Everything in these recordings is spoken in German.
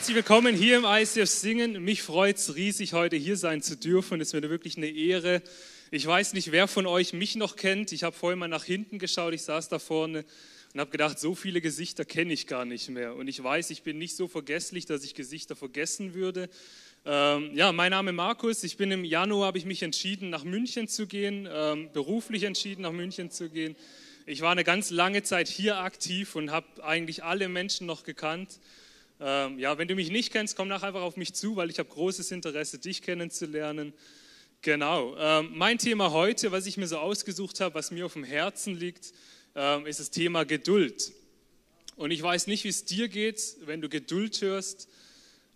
Herzlich willkommen hier im ICF Singen. Mich freut es riesig, heute hier sein zu dürfen. Es ist mir wirklich eine Ehre. Ich weiß nicht, wer von euch mich noch kennt. Ich habe vorhin mal nach hinten geschaut. Ich saß da vorne und habe gedacht, so viele Gesichter kenne ich gar nicht mehr. Und ich weiß, ich bin nicht so vergesslich, dass ich Gesichter vergessen würde. Ähm, ja, mein Name ist Markus. Ich bin im Januar, habe ich mich entschieden, nach München zu gehen, ähm, beruflich entschieden, nach München zu gehen. Ich war eine ganz lange Zeit hier aktiv und habe eigentlich alle Menschen noch gekannt. Ähm, ja, wenn du mich nicht kennst, komm nach einfach auf mich zu, weil ich habe großes Interesse, dich kennenzulernen. Genau. Ähm, mein Thema heute, was ich mir so ausgesucht habe, was mir auf dem Herzen liegt, ähm, ist das Thema Geduld. Und ich weiß nicht, wie es dir geht, wenn du Geduld hörst.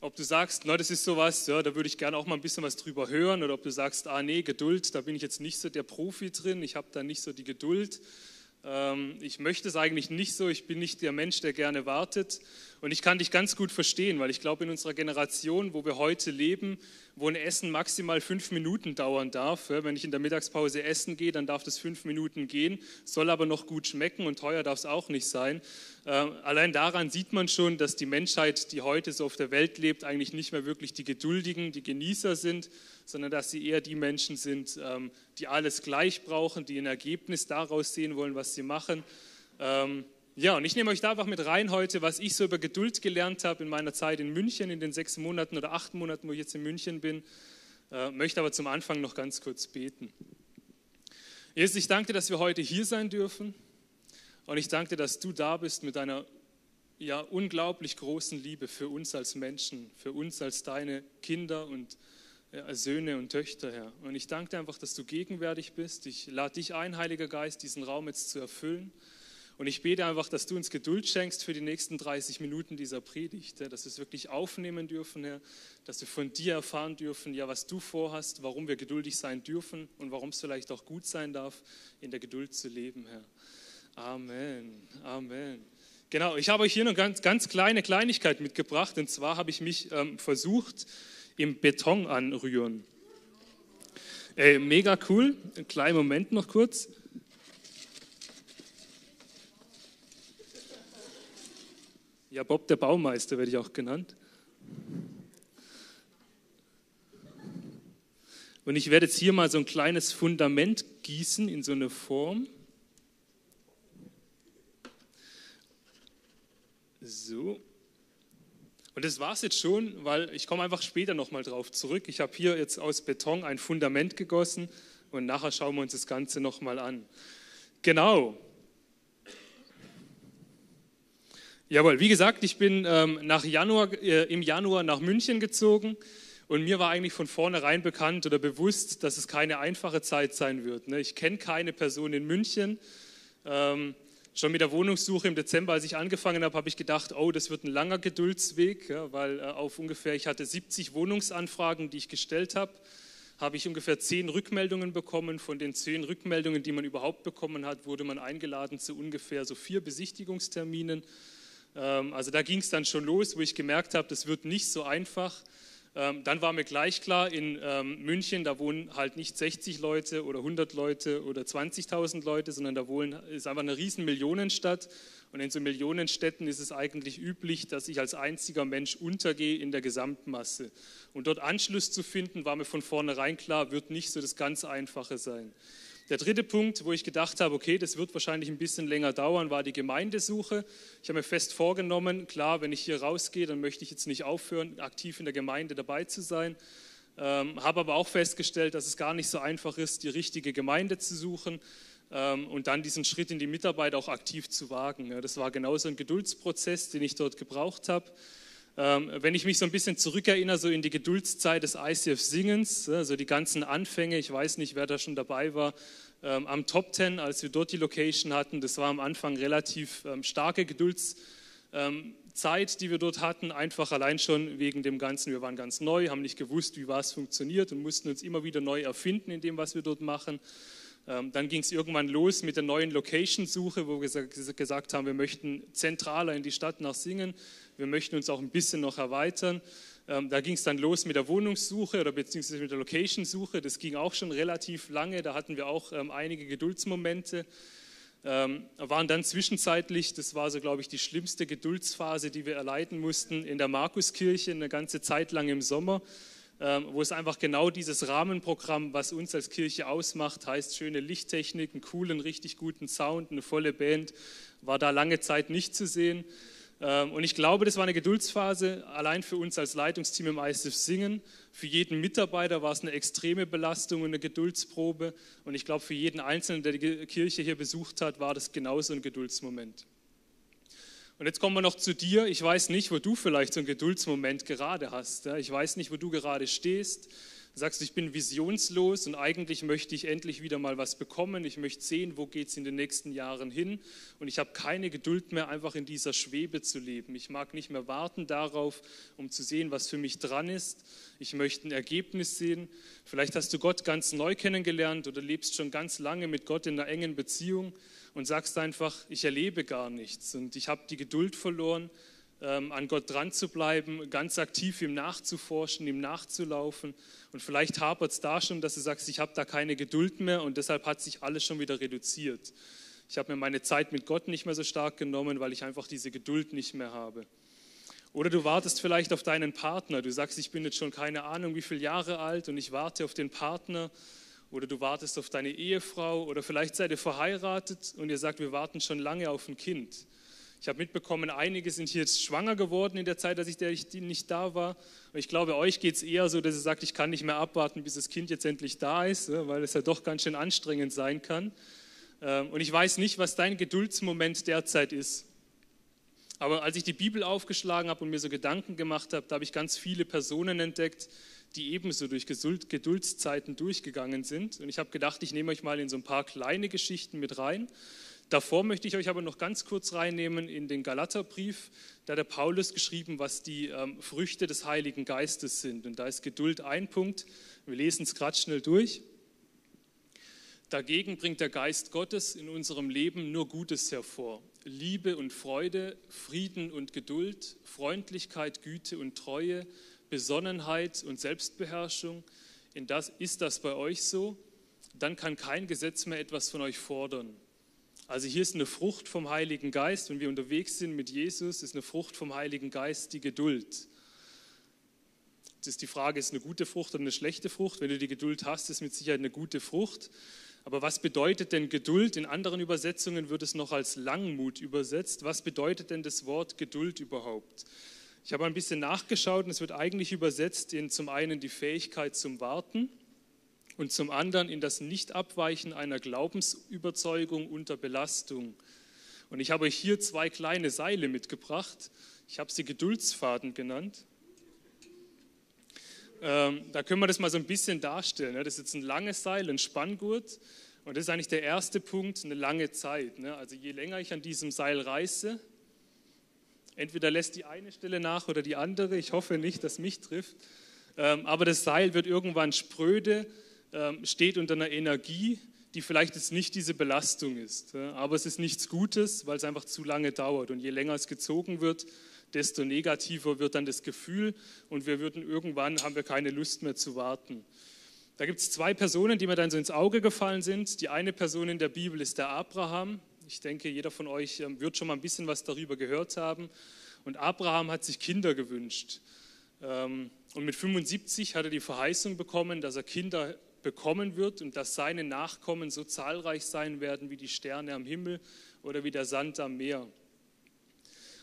Ob du sagst, na, das ist sowas, ja, da würde ich gerne auch mal ein bisschen was drüber hören. Oder ob du sagst, ah nee, Geduld, da bin ich jetzt nicht so der Profi drin, ich habe da nicht so die Geduld. Ähm, ich möchte es eigentlich nicht so, ich bin nicht der Mensch, der gerne wartet. Und ich kann dich ganz gut verstehen, weil ich glaube, in unserer Generation, wo wir heute leben, wo ein Essen maximal fünf Minuten dauern darf, wenn ich in der Mittagspause essen gehe, dann darf das fünf Minuten gehen, soll aber noch gut schmecken und teuer darf es auch nicht sein. Ähm, allein daran sieht man schon, dass die Menschheit, die heute so auf der Welt lebt, eigentlich nicht mehr wirklich die Geduldigen, die Genießer sind, sondern dass sie eher die Menschen sind, ähm, die alles gleich brauchen, die ein Ergebnis daraus sehen wollen, was sie machen. Ähm, ja, und ich nehme euch da einfach mit rein heute, was ich so über Geduld gelernt habe in meiner Zeit in München, in den sechs Monaten oder acht Monaten, wo ich jetzt in München bin. Äh, möchte aber zum Anfang noch ganz kurz beten. Jesus, ich danke dir, dass wir heute hier sein dürfen. Und ich danke dir, dass du da bist mit deiner ja, unglaublich großen Liebe für uns als Menschen, für uns als deine Kinder und Söhne und Töchter, Herr. Und ich danke dir einfach, dass du gegenwärtig bist. Ich lade dich ein, Heiliger Geist, diesen Raum jetzt zu erfüllen. Und ich bete einfach, dass du uns Geduld schenkst für die nächsten 30 Minuten dieser Predigt, dass wir es wirklich aufnehmen dürfen, Herr, dass wir von dir erfahren dürfen, ja, was du vorhast, warum wir geduldig sein dürfen und warum es vielleicht auch gut sein darf, in der Geduld zu leben, Herr. Amen, Amen. Genau, ich habe euch hier eine ganz, ganz kleine Kleinigkeit mitgebracht, und zwar habe ich mich ähm, versucht, im Beton anrühren. Äh, mega cool. Einen kleinen Moment noch kurz. Ja, Bob der Baumeister werde ich auch genannt. Und ich werde jetzt hier mal so ein kleines Fundament gießen in so eine Form. So. Und das war es jetzt schon, weil ich komme einfach später nochmal drauf zurück. Ich habe hier jetzt aus Beton ein Fundament gegossen und nachher schauen wir uns das Ganze nochmal an. Genau. Jawohl, wie gesagt, ich bin ähm, nach Januar, äh, im Januar nach München gezogen und mir war eigentlich von vornherein bekannt oder bewusst, dass es keine einfache Zeit sein wird. Ne? Ich kenne keine Person in München. Ähm, Schon mit der Wohnungssuche im Dezember, als ich angefangen habe, habe ich gedacht, oh, das wird ein langer Geduldsweg, ja, weil äh, auf ungefähr, ich hatte 70 Wohnungsanfragen, die ich gestellt habe, habe ich ungefähr zehn Rückmeldungen bekommen. Von den zehn Rückmeldungen, die man überhaupt bekommen hat, wurde man eingeladen zu ungefähr so vier Besichtigungsterminen. Ähm, also da ging es dann schon los, wo ich gemerkt habe, das wird nicht so einfach. Ähm, dann war mir gleich klar, in ähm, München, da wohnen halt nicht 60 Leute oder 100 Leute oder 20.000 Leute, sondern da wohnen, ist einfach eine riesen Millionenstadt. Und in so Millionenstädten ist es eigentlich üblich, dass ich als einziger Mensch untergehe in der Gesamtmasse. Und dort Anschluss zu finden, war mir von vornherein klar, wird nicht so das ganz Einfache sein. Der dritte Punkt, wo ich gedacht habe, okay, das wird wahrscheinlich ein bisschen länger dauern, war die Gemeindesuche. Ich habe mir fest vorgenommen, klar, wenn ich hier rausgehe, dann möchte ich jetzt nicht aufhören, aktiv in der Gemeinde dabei zu sein. Ähm, habe aber auch festgestellt, dass es gar nicht so einfach ist, die richtige Gemeinde zu suchen ähm, und dann diesen Schritt in die Mitarbeit auch aktiv zu wagen. Ja, das war genauso ein Geduldsprozess, den ich dort gebraucht habe. Ähm, wenn ich mich so ein bisschen zurückerinnere, so in die Geduldszeit des ICF-Singens, also die ganzen Anfänge, ich weiß nicht, wer da schon dabei war, ähm, am Top Ten, als wir dort die Location hatten, das war am Anfang relativ ähm, starke Geduldszeit, die wir dort hatten, einfach allein schon wegen dem Ganzen, wir waren ganz neu, haben nicht gewusst, wie was funktioniert und mussten uns immer wieder neu erfinden in dem, was wir dort machen. Dann ging es irgendwann los mit der neuen Location-Suche, wo wir gesagt haben, wir möchten zentraler in die Stadt nach Singen. Wir möchten uns auch ein bisschen noch erweitern. Ähm, da ging es dann los mit der Wohnungssuche oder beziehungsweise mit der Location-Suche. Das ging auch schon relativ lange. Da hatten wir auch ähm, einige Geduldsmomente. ähm, waren dann zwischenzeitlich, das war so, glaube ich, die schlimmste Geduldsphase, die wir erleiden mussten, in der Markuskirche eine ganze Zeit lang im Sommer, ähm, wo es einfach genau dieses Rahmenprogramm, was uns als Kirche ausmacht, heißt schöne Lichttechnik, einen coolen, richtig guten Sound, eine volle Band, war da lange Zeit nicht zu sehen. Ähm, und ich glaube, das war eine Geduldsphase, allein für uns als Leitungsteam im ISF Singen. Für jeden Mitarbeiter war es eine extreme Belastung und eine Geduldsprobe. Und ich glaube, für jeden Einzelnen, der die Kirche hier besucht hat, war das genauso ein Geduldsmoment. Und jetzt kommen wir noch zu dir. Ich weiß nicht, wo du vielleicht so einen Geduldsmoment gerade hast. Ich weiß nicht, wo du gerade stehst sagst, ich bin visionslos und eigentlich möchte ich endlich wieder mal was bekommen. Ich möchte sehen, wo geht es in den nächsten Jahren hin. Und ich habe keine Geduld mehr, einfach in dieser Schwebe zu leben. Ich mag nicht mehr warten darauf, um zu sehen, was für mich dran ist. Ich möchte ein Ergebnis sehen. Vielleicht hast du Gott ganz neu kennengelernt oder lebst schon ganz lange mit Gott in einer engen Beziehung und sagst einfach, ich erlebe gar nichts und ich habe die Geduld verloren ähm, an Gott dran zu bleiben, ganz aktiv ihm nachzuforschen, ihm nachzulaufen. Und vielleicht hapert es da schon, dass du sagst, ich habe da keine Geduld mehr und deshalb hat sich alles schon wieder reduziert. Ich habe mir meine Zeit mit Gott nicht mehr so stark genommen, weil ich einfach diese Geduld nicht mehr habe. Oder du wartest vielleicht auf deinen Partner. Du sagst, ich bin jetzt schon keine Ahnung, wie viele Jahre alt und ich warte auf den Partner. Oder du wartest auf deine Ehefrau. Oder vielleicht seid ihr verheiratet und ihr sagt, wir warten schon lange auf ein Kind. Ich habe mitbekommen, einige sind hier jetzt schwanger geworden in der Zeit, dass ich nicht da war. Und ich glaube, euch geht es eher so, dass ihr sagt, ich kann nicht mehr abwarten, bis das Kind jetzt endlich da ist, weil es ja doch ganz schön anstrengend sein kann. Ähm, und ich weiß nicht, was dein Geduldsmoment derzeit ist. Aber als ich die Bibel aufgeschlagen habe und mir so Gedanken gemacht habe, da habe ich ganz viele Personen entdeckt, die ebenso durch Geduldszeiten durchgegangen sind. Und ich habe gedacht, ich nehme euch mal in so ein paar kleine Geschichten mit rein. Davor möchte ich euch aber noch ganz kurz reinnehmen in den Galaterbrief. Da hat der Paulus geschrieben, was die ähm, Früchte des Heiligen Geistes sind. Und da ist Geduld ein Punkt. Wir lesen es gerade schnell durch. Dagegen bringt der Geist Gottes in unserem Leben nur Gutes hervor. Liebe und Freude, Frieden und Geduld, Freundlichkeit, Güte und Treue, Besonnenheit und Selbstbeherrschung. In das, ist das bei euch so? Dann kann kein Gesetz mehr etwas von euch fordern. Also hier ist eine Frucht vom Heiligen Geist, wenn wir unterwegs sind mit Jesus, ist eine Frucht vom Heiligen Geist die Geduld. Jetzt ist die Frage, ist eine gute Frucht oder eine schlechte Frucht? Wenn du die Geduld hast, ist mit Sicherheit eine gute Frucht. Aber was bedeutet denn Geduld? In anderen Übersetzungen wird es noch als Langmut übersetzt. Was bedeutet denn das Wort Geduld überhaupt? Ich habe ein bisschen nachgeschaut und es wird eigentlich übersetzt in zum einen die Fähigkeit zum Warten und zum anderen in das Nichtabweichen einer Glaubensüberzeugung unter Belastung. Und ich habe euch hier zwei kleine Seile mitgebracht. Ich habe sie Geduldsfaden genannt. Ähm, da können wir das mal so ein bisschen darstellen. Ne? Das ist jetzt ein langes Seil, ein Spanngurt. Und das ist eigentlich der erste Punkt, eine lange Zeit. Ne? Also je länger ich an diesem Seil reiße, entweder lässt die eine Stelle nach oder die andere. Ich hoffe nicht, dass mich trifft. Ähm, aber das Seil wird irgendwann spröde ähm, steht unter einer Energie, die vielleicht jetzt nicht diese Belastung ist. Aber es ist nichts Gutes, weil es einfach zu lange dauert. Und je länger es gezogen wird, desto negativer wird dann das Gefühl und wir würden irgendwann, haben wir keine Lust mehr zu warten. Da gibt es zwei Personen, die mir dann so ins Auge gefallen sind. Die eine Person in der Bibel ist der Abraham. Ich denke, jeder von euch ähm, wird schon mal ein bisschen was darüber gehört haben. Und Abraham hat sich Kinder gewünscht. Ähm, und mit 75 hat er die Verheißung bekommen, dass er Kinder bekommen wird und dass seine Nachkommen so zahlreich sein werden wie die Sterne am Himmel oder wie der Sand am Meer.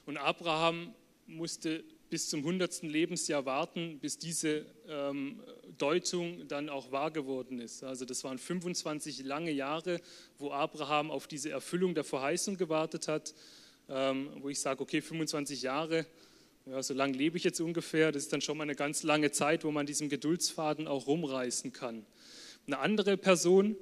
Und Abraham musste bis zum 100. Lebensjahr warten, bis diese ähm, Deutung dann auch wahr geworden ist. Also das waren 25 lange Jahre, wo Abraham auf diese Erfüllung der Verheißung gewartet hat, ähm, wo ich sage, okay, 25 Jahre, ja, so lange lebe ich jetzt ungefähr, das ist dann schon mal eine ganz lange Zeit, wo man diesen Geduldsfaden auch rumreißen kann. Eine andere Person,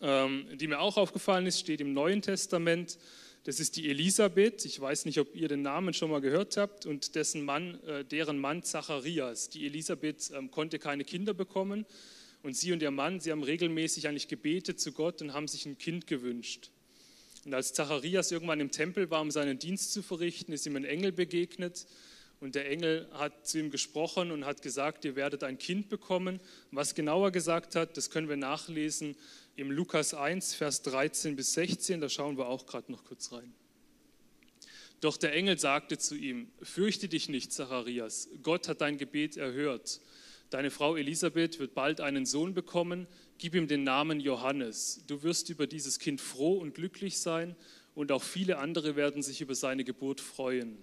ähm, die mir auch aufgefallen ist, steht im Neuen Testament. Das ist die Elisabeth. Ich weiß nicht, ob ihr den Namen schon mal gehört habt. Und dessen Mann, äh, deren Mann Zacharias. Die Elisabeth ähm, konnte keine Kinder bekommen. Und sie und ihr Mann, sie haben regelmäßig eigentlich gebetet zu Gott und haben sich ein Kind gewünscht. Und als Zacharias irgendwann im Tempel war, um seinen Dienst zu verrichten, ist ihm ein Engel begegnet und der Engel hat zu ihm gesprochen und hat gesagt, ihr werdet ein Kind bekommen. Was genauer gesagt hat, das können wir nachlesen im Lukas 1, Vers 13 bis 16. Da schauen wir auch gerade noch kurz rein. Doch der Engel sagte zu ihm, fürchte dich nicht, Zacharias, Gott hat dein Gebet erhört. Deine Frau Elisabeth wird bald einen Sohn bekommen, gib ihm den Namen Johannes. Du wirst über dieses Kind froh und glücklich sein und auch viele andere werden sich über seine Geburt freuen.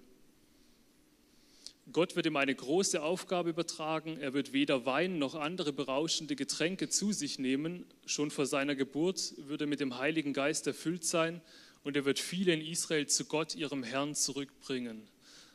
Gott wird ihm eine große Aufgabe übertragen. Er wird weder Wein noch andere berauschende Getränke zu sich nehmen. Schon vor seiner Geburt wird er mit dem Heiligen Geist erfüllt sein und er wird viele in Israel zu Gott, ihrem Herrn, zurückbringen.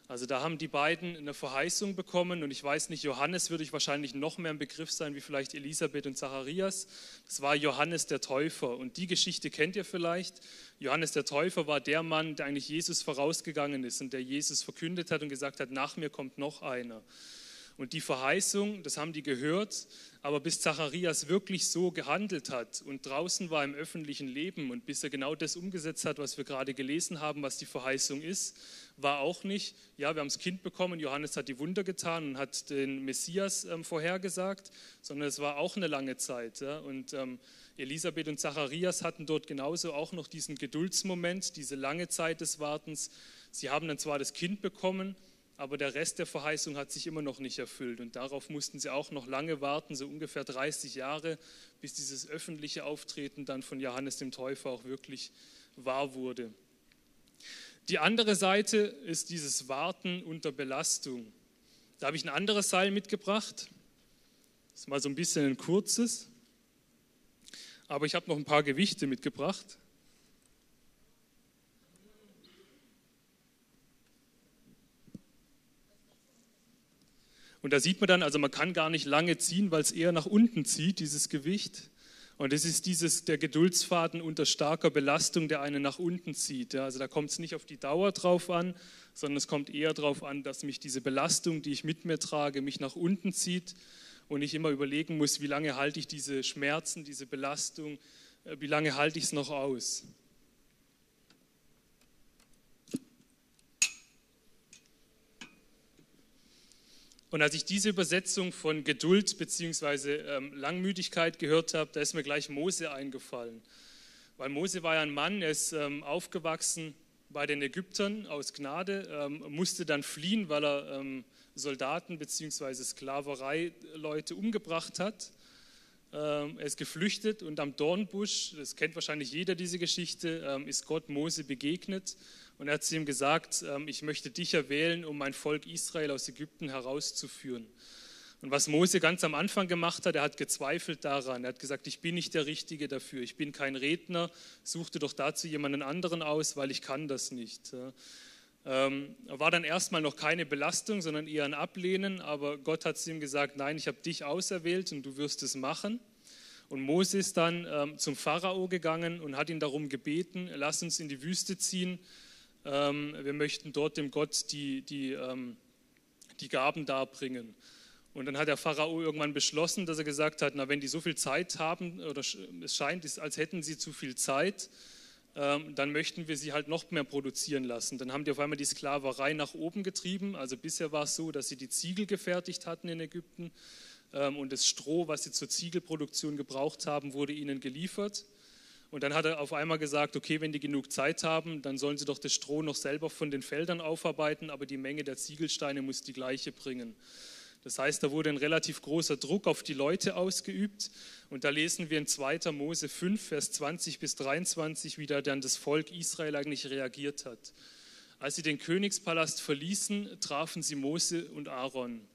Also da haben die beiden eine Verheißung bekommen und ich weiß nicht, Johannes würde ich wahrscheinlich noch mehr im Begriff sein wie vielleicht Elisabeth und Zacharias. Das war Johannes der Täufer und die Geschichte kennt ihr vielleicht. Johannes der Täufer war der Mann, der eigentlich Jesus vorausgegangen ist und der Jesus verkündet hat und gesagt hat, nach mir kommt noch einer. Und die Verheißung, das haben die gehört, aber bis Zacharias wirklich so gehandelt hat und draußen war im öffentlichen Leben und bis er genau das umgesetzt hat, was wir gerade gelesen haben, was die Verheißung ist, war auch nicht, ja, wir haben das Kind bekommen, Johannes hat die Wunder getan und hat den Messias ähm, vorhergesagt, sondern es war auch eine lange Zeit. Ja, und ähm, Elisabeth und Zacharias hatten dort genauso auch noch diesen Geduldsmoment, diese lange Zeit des Wartens. Sie haben dann zwar das Kind bekommen, aber der Rest der Verheißung hat sich immer noch nicht erfüllt. Und darauf mussten sie auch noch lange warten, so ungefähr 30 Jahre, bis dieses öffentliche Auftreten dann von Johannes dem Täufer auch wirklich wahr wurde. Die andere Seite ist dieses Warten unter Belastung. Da habe ich ein anderes Seil mitgebracht. Das ist mal so ein bisschen ein kurzes. Aber ich habe noch ein paar Gewichte mitgebracht. Und da sieht man dann, also man kann gar nicht lange ziehen, weil es eher nach unten zieht, dieses Gewicht. Und es ist dieses, der Geduldsfaden unter starker Belastung, der einen nach unten zieht. Ja, also da kommt es nicht auf die Dauer drauf an, sondern es kommt eher darauf an, dass mich diese Belastung, die ich mit mir trage, mich nach unten zieht und ich immer überlegen muss, wie lange halte ich diese Schmerzen, diese Belastung, äh, wie lange halte ich es noch aus. Und als ich diese Übersetzung von Geduld bzw. Ähm, Langmütigkeit gehört habe, da ist mir gleich Mose eingefallen. Weil Mose war ja ein Mann, er ist ähm, aufgewachsen bei den Ägyptern aus Gnade, ähm, musste dann fliehen, weil er Soldaten bzw. Sklavereileute umgebracht hat. er ist geflüchtet und am Dornbusch, das kennt wahrscheinlich jeder diese Geschichte, ist Gott Mose begegnet und er hat zu ihm gesagt, ähm, ich möchte dich erwählen, um mein Volk Israel aus Ägypten herauszuführen. Und was Mose ganz am Anfang gemacht hat, er hat gezweifelt daran. Er hat gesagt, ich bin nicht der Richtige dafür. Ich bin kein Redner. Suchte doch dazu jemanden anderen aus, weil ich kann das nicht. Ähm, war dann erstmal noch keine Belastung, sondern eher ein Ablehnen. Aber Gott hat zu ihm gesagt, nein, ich habe dich auserwählt und du wirst es machen. Und Mose ist dann ähm, zum Pharao gegangen und hat ihn darum gebeten, lass uns in die Wüste ziehen wir möchten dort dem Gott die, die, ähm, die Gaben darbringen. Und dann hat der Pharao irgendwann beschlossen, dass er gesagt hat, na wenn die so viel Zeit haben, oder es scheint, als hätten sie zu viel Zeit, ähm, dann möchten wir sie halt noch mehr produzieren lassen. Dann haben die auf einmal die Sklaverei nach oben getrieben. Also bisher war es so, dass sie die Ziegel gefertigt hatten in Ägypten und das Stroh, was sie zur Ziegelproduktion gebraucht haben, wurde ihnen geliefert. Und dann hat er auf einmal gesagt, okay, wenn die genug Zeit haben, dann sollen sie doch das Stroh noch selber von den Feldern aufarbeiten, aber die Menge der Ziegelsteine muss die gleiche bringen. Das heißt, da wurde ein relativ großer Druck auf die Leute ausgeübt. Und da lesen wir in 2. Mose 5, Vers 20 bis 23, wie da dann das Volk Israel eigentlich reagiert hat. Als sie den Königspalast verließen, trafen sie Mose und Aaron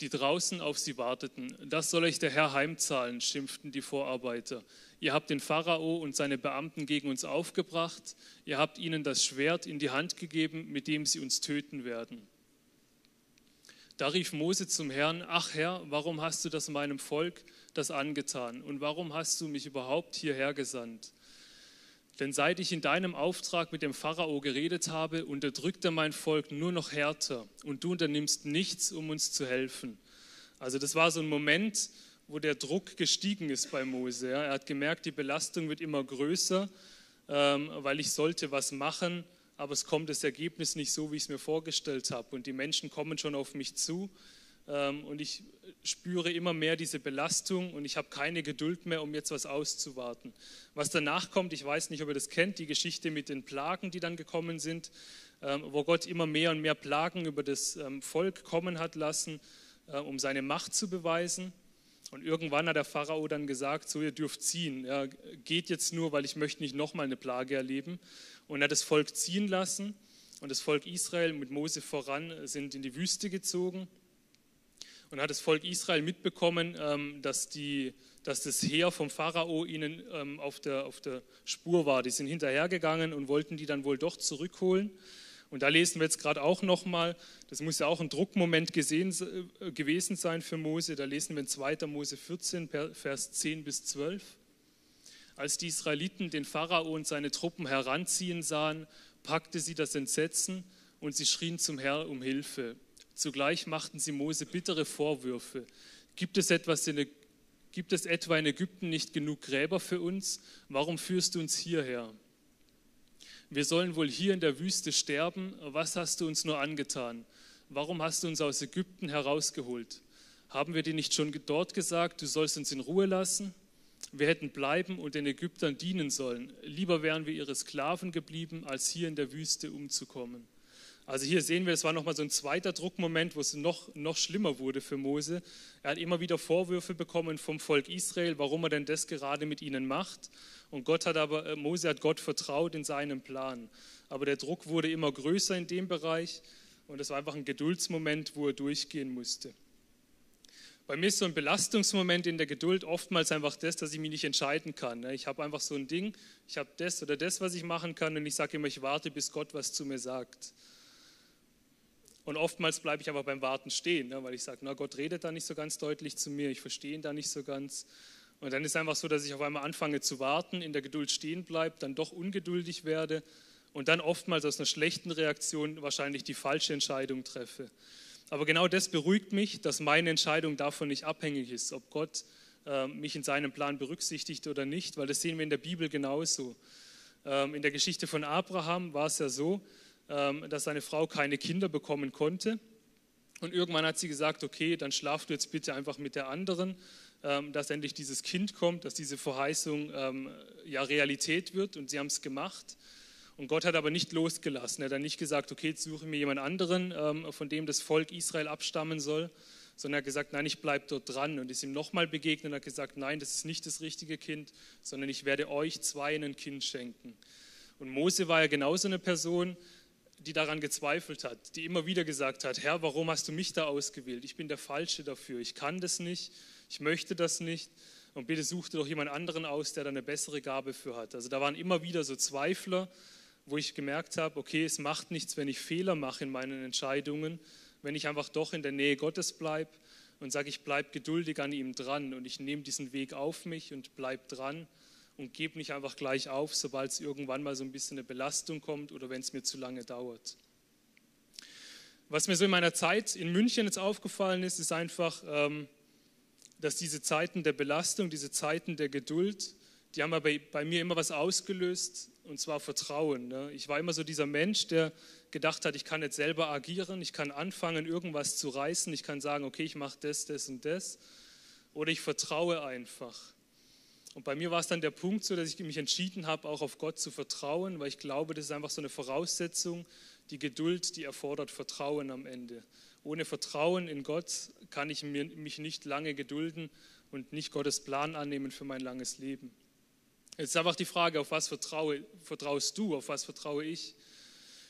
die draußen auf sie warteten. Das soll euch der Herr heimzahlen, schimpften die Vorarbeiter. Ihr habt den Pharao und seine Beamten gegen uns aufgebracht. Ihr habt ihnen das Schwert in die Hand gegeben, mit dem sie uns töten werden. Da rief Mose zum Herrn, ach Herr, warum hast du das meinem Volk das angetan? Und warum hast du mich überhaupt hierher gesandt? Denn seit ich in deinem Auftrag mit dem Pharao geredet habe, unterdrückt er mein Volk nur noch härter und du unternimmst nichts, um uns zu helfen. Also das war so ein Moment, wo der Druck gestiegen ist bei Mose. Er hat gemerkt, die Belastung wird immer größer, ähm, weil ich sollte was machen, aber es kommt das Ergebnis nicht so, wie ich es mir vorgestellt habe. Und die Menschen kommen schon auf mich zu und ich spüre immer mehr diese Belastung und ich habe keine Geduld mehr, um jetzt was auszuwarten. Was danach kommt, ich weiß nicht, ob ihr das kennt, die Geschichte mit den Plagen, die dann gekommen sind, ähm, wo Gott immer mehr und mehr Plagen über das ähm, Volk kommen hat lassen, äh, um seine Macht zu beweisen. Und irgendwann hat der Pharao dann gesagt, so ihr dürft ziehen. Ja, geht jetzt nur, weil ich möchte nicht nochmal eine Plage erleben. Und er hat das Volk ziehen lassen und das Volk Israel mit Mose voran sind in die Wüste gezogen. Und hat das Volk Israel mitbekommen, ähm, dass, die, dass das Heer vom Pharao ihnen ähm, auf der, auf der Spur war. Die sind hinterhergegangen und wollten die dann wohl doch zurückholen. Und da lesen wir jetzt gerade auch nochmal, das muss ja auch ein Druckmoment gesehen, äh, gewesen sein für Mose. Da lesen wir in 2. Mose 14, Vers 10 bis 12. Als die Israeliten den Pharao und seine Truppen heranziehen sahen, packte sie das Entsetzen und sie schrien zum Herrn um Hilfe. Zugleich machten sie Mose bittere Vorwürfe. Gibt es, etwas in, gibt es etwa in Ägypten nicht genug Gräber für uns? Warum führst du uns hierher? Wir sollen wohl hier in der Wüste sterben. Was hast du uns nur angetan? Warum hast du uns aus Ägypten herausgeholt? Haben wir dir nicht schon dort gesagt, du sollst uns in Ruhe lassen? Wir hätten bleiben und den Ägyptern dienen sollen. Lieber wären wir ihre Sklaven geblieben, als hier in der Wüste umzukommen. Also hier sehen wir, es war nochmal so ein zweiter Druckmoment, wo es noch, noch schlimmer wurde für Mose. Er hat immer wieder Vorwürfe bekommen vom Volk Israel, warum er denn das gerade mit ihnen macht. Und Gott hat aber, äh, Mose hat Gott vertraut in seinem Plan. Aber der Druck wurde immer größer in dem Bereich und es war einfach ein Geduldsmoment, wo er durchgehen musste. Bei mir ist so ein Belastungsmoment in der Geduld oftmals einfach das, dass ich mich nicht entscheiden kann. Ne? Ich habe einfach so ein Ding, ich habe das oder das, was ich machen kann und ich sage immer, ich warte, bis Gott was zu mir sagt. Und oftmals bleibe ich aber beim Warten stehen, ne? weil ich sage, na Gott redet da nicht so ganz deutlich zu mir, ich verstehe ihn da nicht so ganz. Und dann ist einfach so, dass ich auf einmal anfange zu warten, in der Geduld stehen bleibe, dann doch ungeduldig werde und dann oftmals aus einer schlechten Reaktion wahrscheinlich die falsche Entscheidung treffe. Aber genau das beruhigt mich, dass meine Entscheidung davon nicht abhängig ist, ob Gott äh, mich in seinem Plan berücksichtigt oder nicht, weil das sehen wir in der Bibel genauso. Ähm, in der Geschichte von Abraham war es ja so, dass seine Frau keine Kinder bekommen konnte. Und irgendwann hat sie gesagt, okay, dann schlaf du jetzt bitte einfach mit der anderen, ähm, dass endlich dieses Kind kommt, dass diese Verheißung ähm, ja Realität wird. Und sie haben es gemacht. Und Gott hat aber nicht losgelassen. Er hat dann nicht gesagt, okay, jetzt suche mir jemand anderen, ähm, von dem das Volk Israel abstammen soll, sondern er hat gesagt, nein, ich bleibe dort dran und ist ihm nochmal begegnet und hat gesagt, nein, das ist nicht das richtige Kind, sondern ich werde euch zwei ein Kind schenken. Und Mose war ja genauso eine Person, die daran gezweifelt hat, die immer wieder gesagt hat, Herr, warum hast du mich da ausgewählt? Ich bin der Falsche dafür, ich kann das nicht, ich möchte das nicht und bitte such dir doch jemand anderen aus, der da eine bessere Gabe für hat. Also da waren immer wieder so Zweifler, wo ich gemerkt habe, okay, es macht nichts, wenn ich Fehler mache in meinen Entscheidungen, wenn ich einfach doch in der Nähe Gottes bleibe und sage, ich bleibe geduldig an ihm dran und ich nehme diesen Weg auf mich und bleibe dran und gebe nicht einfach gleich auf, sobald es irgendwann mal so ein bisschen eine Belastung kommt oder wenn es mir zu lange dauert. Was mir so in meiner Zeit in München jetzt aufgefallen ist, ist einfach, ähm, dass diese Zeiten der Belastung, diese Zeiten der Geduld, die haben bei, bei mir immer was ausgelöst, und zwar Vertrauen. Ne? Ich war immer so dieser Mensch, der gedacht hat, ich kann jetzt selber agieren, ich kann anfangen, irgendwas zu reißen, ich kann sagen, okay, ich mache das, das und das, oder ich vertraue einfach. Und bei mir war es dann der Punkt so, dass ich mich entschieden habe, auch auf Gott zu vertrauen, weil ich glaube, das ist einfach so eine Voraussetzung, die Geduld, die erfordert Vertrauen am Ende. Ohne Vertrauen in Gott kann ich mich nicht lange gedulden und nicht Gottes Plan annehmen für mein langes Leben. Jetzt ist einfach die Frage, auf was vertraue, vertraust du, auf was vertraue ich?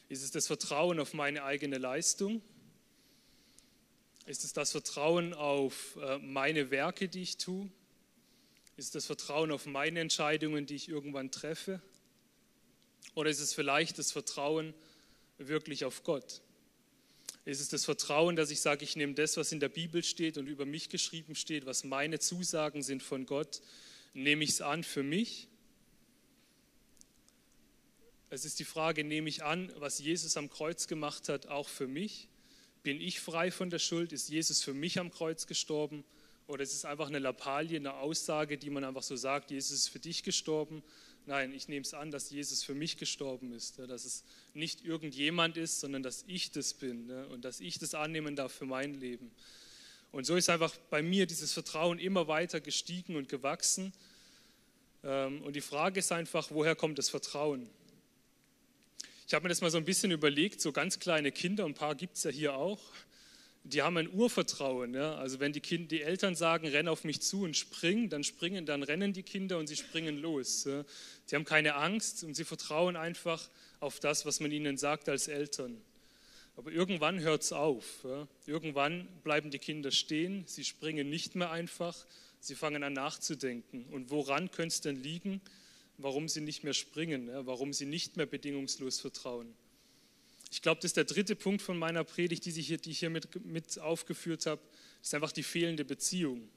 Ist es das Vertrauen auf meine eigene Leistung? Ist es das Vertrauen auf äh, meine Werke, die ich tue? Ist das Vertrauen auf meine Entscheidungen, die ich irgendwann treffe? Oder ist es vielleicht das Vertrauen wirklich auf Gott? Ist es das Vertrauen, dass ich sage, ich nehme das, was in der Bibel steht und über mich geschrieben steht, was meine Zusagen sind von Gott, nehme ich es an für mich es ist die Frage, nehme ich an, was Jesus am Kreuz gemacht hat, auch für mich? Bin ich frei von der Schuld? Ist Jesus für mich am Kreuz gestorben? Oder ist es einfach eine Lappalie, eine Aussage, die man einfach so sagt, Jesus ist für dich gestorben? Nein, ich nehme es an, dass Jesus für mich gestorben ist, dass es nicht irgendjemand ist, sondern dass ich das bin und dass ich das annehmen darf für mein Leben. Und so ist einfach bei mir dieses Vertrauen immer weiter gestiegen und gewachsen. Ähm, und die Frage ist einfach, woher kommt das Vertrauen? Ich habe mir das mal so ein bisschen überlegt, so ganz kleine Kinder, ein paar gibt es ja hier auch, die haben ein Urvertrauen. Ja? Also wenn die, kind, die Eltern sagen, renn auf mich zu und spring, dann springen, dann rennen die Kinder und sie springen los. Ja? Die haben keine Angst und sie vertrauen einfach auf das, was man ihnen sagt als Eltern. Aber irgendwann hört es auf. Ja? Irgendwann bleiben die Kinder stehen, sie springen nicht mehr einfach, sie fangen an nachzudenken. Und woran könnte es denn liegen? warum sie nicht mehr springen, warum sie nicht mehr bedingungslos vertrauen. Ich glaube, das ist der dritte Punkt von meiner Predigt, die ich hier, die ich hier mit, mit aufgeführt habe, ist einfach die fehlende Beziehung.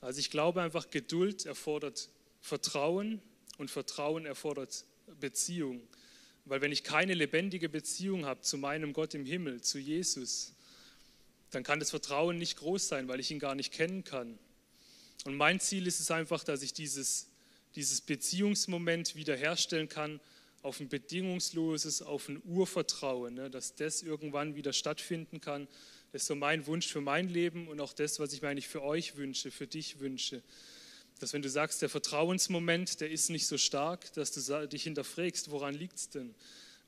Also ich glaube einfach, Geduld erfordert Vertrauen und Vertrauen erfordert Beziehung. Weil wenn ich keine lebendige Beziehung habe zu meinem Gott im Himmel, zu Jesus, dann kann das Vertrauen nicht groß sein, weil ich ihn gar nicht kennen kann. Und mein Ziel ist es einfach, dass ich dieses dieses Beziehungsmoment wiederherstellen kann auf ein bedingungsloses, auf ein Urvertrauen, ne, dass das irgendwann wieder stattfinden kann. Das ist so mein Wunsch für mein Leben und auch das, was ich mir eigentlich für euch wünsche, für dich wünsche. Dass wenn du sagst, der Vertrauensmoment, der ist nicht so stark, dass du dich hinterfragst, woran liegt es denn?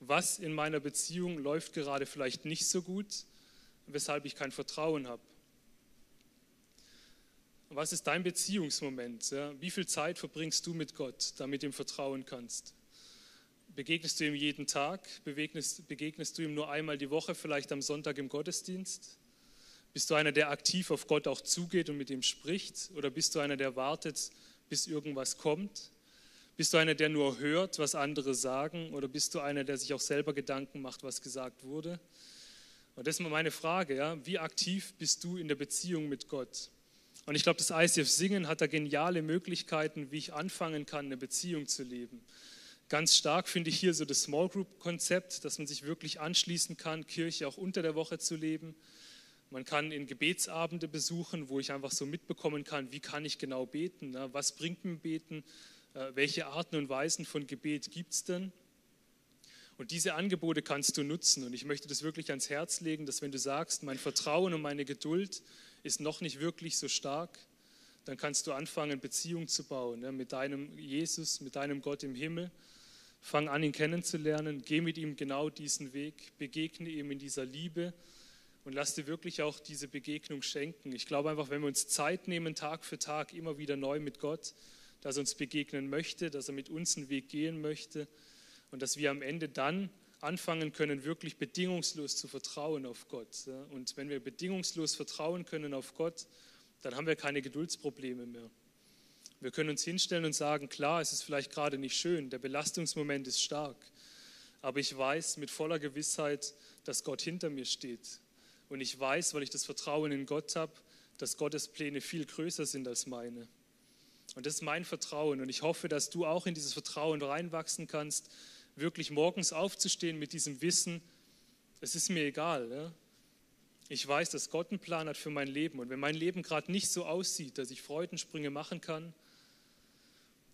Was in meiner Beziehung läuft gerade vielleicht nicht so gut, weshalb ich kein Vertrauen habe? Was ist dein Beziehungsmoment? Ja? Wie viel Zeit verbringst du mit Gott, damit du ihm vertrauen kannst? Begegnest du ihm jeden Tag? Begegnest, begegnest du ihm nur einmal die Woche, vielleicht am Sonntag im Gottesdienst? Bist du einer, der aktiv auf Gott auch zugeht und mit ihm spricht? Oder bist du einer, der wartet, bis irgendwas kommt? Bist du einer, der nur hört, was andere sagen? Oder bist du einer, der sich auch selber Gedanken macht, was gesagt wurde? Und das ist mal meine Frage, ja? wie aktiv bist du in der Beziehung mit Gott? Und ich glaube, das ICF Singen hat da geniale Möglichkeiten, wie ich anfangen kann, eine Beziehung zu leben. Ganz stark finde ich hier so das Small Group Konzept, dass man sich wirklich anschließen kann, Kirche auch unter der Woche zu leben. Man kann in Gebetsabende besuchen, wo ich einfach so mitbekommen kann, wie kann ich genau beten, ne? was bringt mir Beten, äh, welche Arten und Weisen von Gebet gibt es denn. Und diese Angebote kannst du nutzen. Und ich möchte das wirklich ans Herz legen, dass wenn du sagst, mein Vertrauen und meine Geduld ist noch nicht wirklich so stark, dann kannst du anfangen, Beziehung zu bauen ja, mit deinem Jesus, mit deinem Gott im Himmel. Fang an, ihn kennenzulernen, geh mit ihm genau diesen Weg, begegne ihm in dieser Liebe und lass dir wirklich auch diese Begegnung schenken. Ich glaube einfach, wenn wir uns Zeit nehmen, Tag für Tag, immer wieder neu mit Gott, dass er uns begegnen möchte, dass er mit uns einen Weg gehen möchte und dass wir am Ende dann anfangen können, wirklich bedingungslos zu vertrauen auf Gott. Und wenn wir bedingungslos vertrauen können auf Gott, dann haben wir keine Geduldsprobleme mehr. Wir können uns hinstellen und sagen, klar, es ist vielleicht gerade nicht schön, der Belastungsmoment ist stark, aber ich weiß mit voller Gewissheit, dass Gott hinter mir steht. Und ich weiß, weil ich das Vertrauen in Gott habe, dass Gottes Pläne viel größer sind als meine. Und das ist mein Vertrauen. Und ich hoffe, dass du auch in dieses Vertrauen reinwachsen kannst, wirklich morgens aufzustehen mit diesem Wissen, es ist mir egal. Ja? Ich weiß, dass Gott einen Plan hat für mein Leben. Und wenn mein Leben gerade nicht so aussieht, dass ich Freudensprünge machen kann,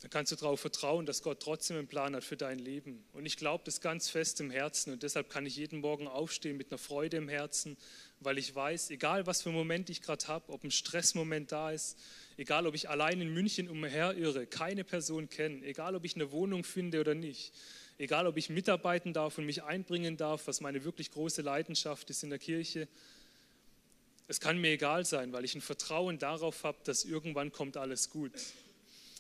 dann kannst du darauf vertrauen, dass Gott trotzdem einen Plan hat für dein Leben. Und ich glaube das ganz fest im Herzen. Und deshalb kann ich jeden Morgen aufstehen mit einer Freude im Herzen, weil ich weiß, egal was für einen Moment ich gerade habe, ob ein Stressmoment da ist, egal ob ich allein in München umherirre, keine Person kenne, egal ob ich eine Wohnung finde oder nicht, egal ob ich mitarbeiten darf und mich einbringen darf, was meine wirklich große Leidenschaft ist in der Kirche. Es kann mir egal sein, weil ich ein Vertrauen darauf habe, dass irgendwann kommt alles gut.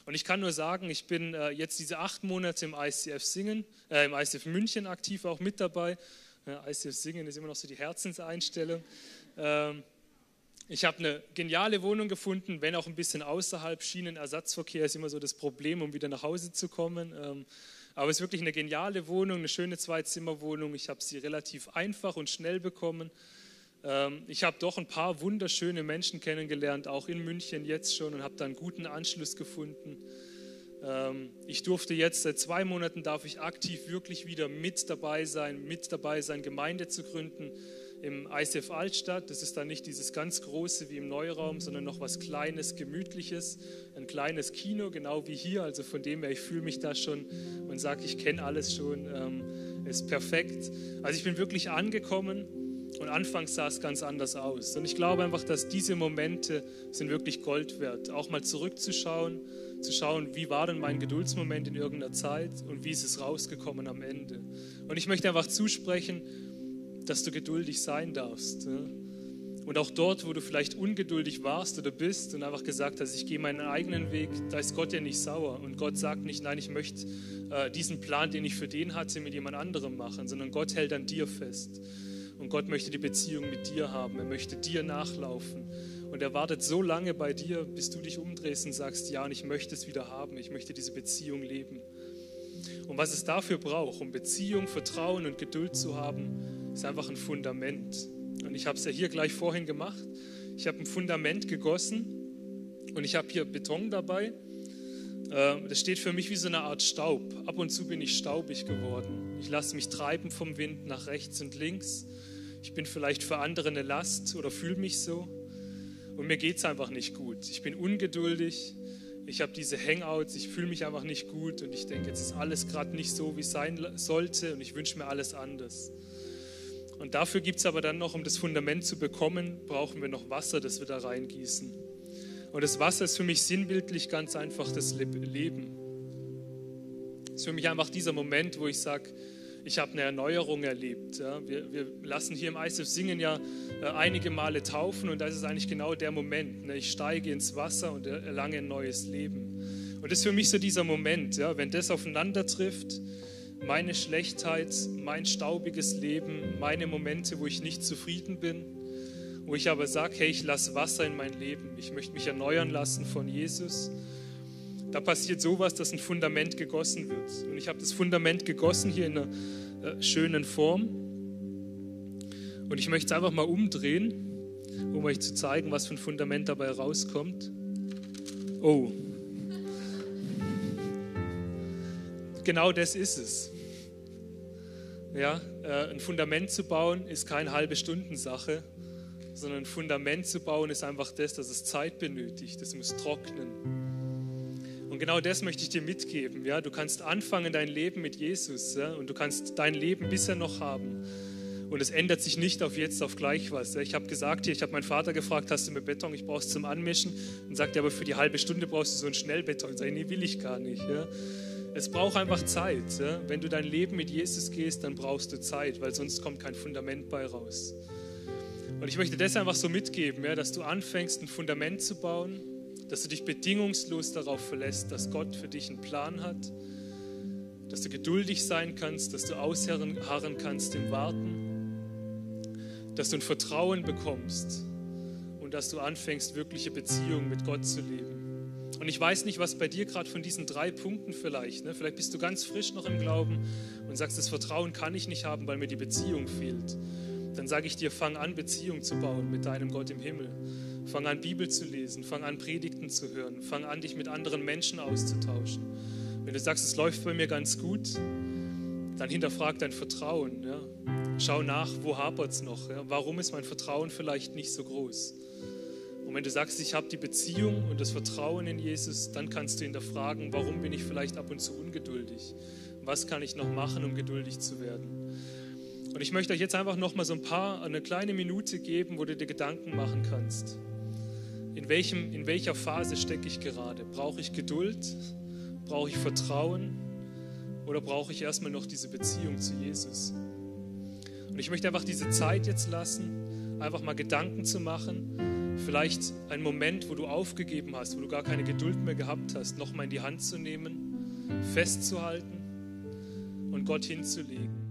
Und ich kann nur sagen, ich bin äh, jetzt diese acht Monate im ICF Singen, äh, im ICF München aktiv auch mit dabei. Ja, ICF Singen ist immer noch so die Herzenseinstellung. Ähm, ich habe eine geniale Wohnung gefunden, wenn auch ein bisschen außerhalb. Schienenersatzverkehr ist immer so das Problem, um wieder nach Hause zu kommen. Ähm, aber es ist wirklich eine geniale Wohnung, eine schöne Zwei-Zimmer-Wohnung. Ich habe sie relativ einfach und schnell bekommen. Ähm, ich habe doch ein paar wunderschöne Menschen kennengelernt, auch in München jetzt schon, und habe da einen guten Anschluss gefunden. Ähm, ich durfte jetzt seit zwei Monaten darf ich aktiv wirklich wieder mit dabei sein, mit dabei sein, Gemeinde zu gründen im ICF Altstadt. Das ist dann nicht dieses ganz große wie im Neuraum, sondern noch was Kleines, Gemütliches, ein kleines Kino, genau wie hier. Also von dem her, ich fühle mich da schon und sage, ich kenne alles schon, ähm, ist perfekt. Also ich bin wirklich angekommen Und anfangs sah es ganz anders aus. Und ich glaube einfach, dass diese Momente sind wirklich Gold wert. Auch mal zurückzuschauen, zu schauen, wie war denn mein Geduldsmoment in irgendeiner Zeit und wie ist es rausgekommen am Ende. Und ich möchte einfach zusprechen, dass du geduldig sein darfst. Und auch dort, wo du vielleicht ungeduldig warst oder bist und einfach gesagt hast, ich gehe meinen eigenen Weg, da ist Gott ja nicht sauer. Und Gott sagt nicht, nein, ich möchte äh, diesen Plan, den ich für den hatte, mit jemand anderem machen, sondern Gott hält an dir fest. Und Gott möchte die Beziehung mit dir haben. Er möchte dir nachlaufen. Und er wartet so lange bei dir, bis du dich umdrehst und sagst, ja, und ich möchte es wieder haben. Ich möchte diese Beziehung leben. Und was es dafür braucht, um Beziehung, Vertrauen und Geduld zu haben, ist einfach ein Fundament. Und ich habe es ja hier gleich vorhin gemacht. Ich habe ein Fundament gegossen und ich habe hier Beton dabei. Ähm, das steht für mich wie so eine Art Staub. Ab und zu bin ich staubig geworden. Ich lasse mich treiben vom Wind nach rechts und links. Ich bin vielleicht für andere eine Last oder fühle mich so. Und mir geht es einfach nicht gut. Ich bin ungeduldig. Ich habe diese Hangouts. Ich fühle mich einfach nicht gut. Und ich denke, jetzt ist alles gerade nicht so, wie es sein sollte. Und ich wünsche mir alles anders. Und dafür gibt es aber dann noch, um das Fundament zu bekommen, brauchen wir noch Wasser, das wir da reingießen. Und das Wasser ist für mich sinnbildlich ganz einfach das Leben. Es ist für mich einfach dieser Moment, wo ich sage, ich habe eine Erneuerung erlebt. Ja. Wir, wir, lassen hier im ISF Singen ja äh, einige Male taufen und das ist eigentlich genau der Moment. Ne. Ich steige ins Wasser und erlange ein neues Leben. Und das ist für mich so dieser Moment, ja, wenn das aufeinander trifft, meine Schlechtheit, mein staubiges Leben, meine Momente, wo ich nicht zufrieden bin, wo ich aber sage, hey, ich lasse Wasser in mein Leben, ich möchte mich erneuern lassen von Jesus. Da passiert sowas, dass ein Fundament gegossen wird. Und ich habe das Fundament gegossen hier in einer äh, schönen Form. Und ich möchte es einfach mal umdrehen, um euch zu zeigen, was für ein Fundament dabei rauskommt. Oh, genau das ist es. Ja, äh, ein Fundament zu bauen ist keine halbe Stundensache, sondern ein Fundament zu bauen ist einfach das, dass es Zeit benötigt. Es muss trocknen. Und genau das möchte ich dir mitgeben. Ja, du kannst anfangen dein Leben mit Jesus ja, und du kannst dein Leben bisher noch haben. Und es ändert sich nicht auf jetzt auf gleich was. Ich habe gesagt hier, ich habe meinen Vater gefragt, hast du mir Beton? Ich brauche es zum Anmischen. Und sagt er, aber für die halbe Stunde brauchst du so einen Schnellbeton. Ich, nee, will ich gar nicht. Ja. Es braucht einfach Zeit. Ja? Wenn du dein Leben mit Jesus gehst, dann brauchst du Zeit, weil sonst kommt kein Fundament bei raus. Und ich möchte das einfach so mitgeben, ja, dass du anfängst, ein Fundament zu bauen, dass du dich bedingungslos darauf verlässt, dass Gott für dich einen Plan hat, dass du geduldig sein kannst, dass du ausharren kannst im Warten, dass du ein Vertrauen bekommst und dass du anfängst, wirkliche Beziehungen mit Gott zu leben. Und ich weiß nicht, was bei dir gerade von diesen drei Punkten vielleicht, ne? vielleicht bist du ganz frisch noch im Glauben und sagst, das Vertrauen kann ich nicht haben, weil mir die Beziehung fehlt. Dann sage ich dir, fang an, Beziehung zu bauen mit deinem Gott im Himmel. Fang an, Bibel zu lesen, fang an, Predigten zu hören, fang an, dich mit anderen Menschen auszutauschen. Wenn du sagst, es läuft bei mir ganz gut, dann hinterfrag dein Vertrauen. Ja? Schau nach, wo hapert es noch? Ja? Warum ist mein Vertrauen vielleicht nicht so groß? Und wenn du sagst, ich habe die Beziehung und das Vertrauen in Jesus, dann kannst du hinterfragen, warum bin ich vielleicht ab und zu ungeduldig? Was kann ich noch machen, um geduldig zu werden? Und ich möchte euch jetzt einfach noch mal so ein paar, eine kleine Minute geben, wo du dir Gedanken machen kannst. In, welchem, in welcher Phase stecke ich gerade? Brauche ich Geduld? Brauche ich Vertrauen? Oder brauche ich erstmal noch diese Beziehung zu Jesus? Und ich möchte einfach diese Zeit jetzt lassen, einfach mal Gedanken zu machen Vielleicht ein Moment, wo du aufgegeben hast, wo du gar keine Geduld mehr gehabt hast, nochmal in die Hand zu nehmen, festzuhalten und Gott hinzulegen.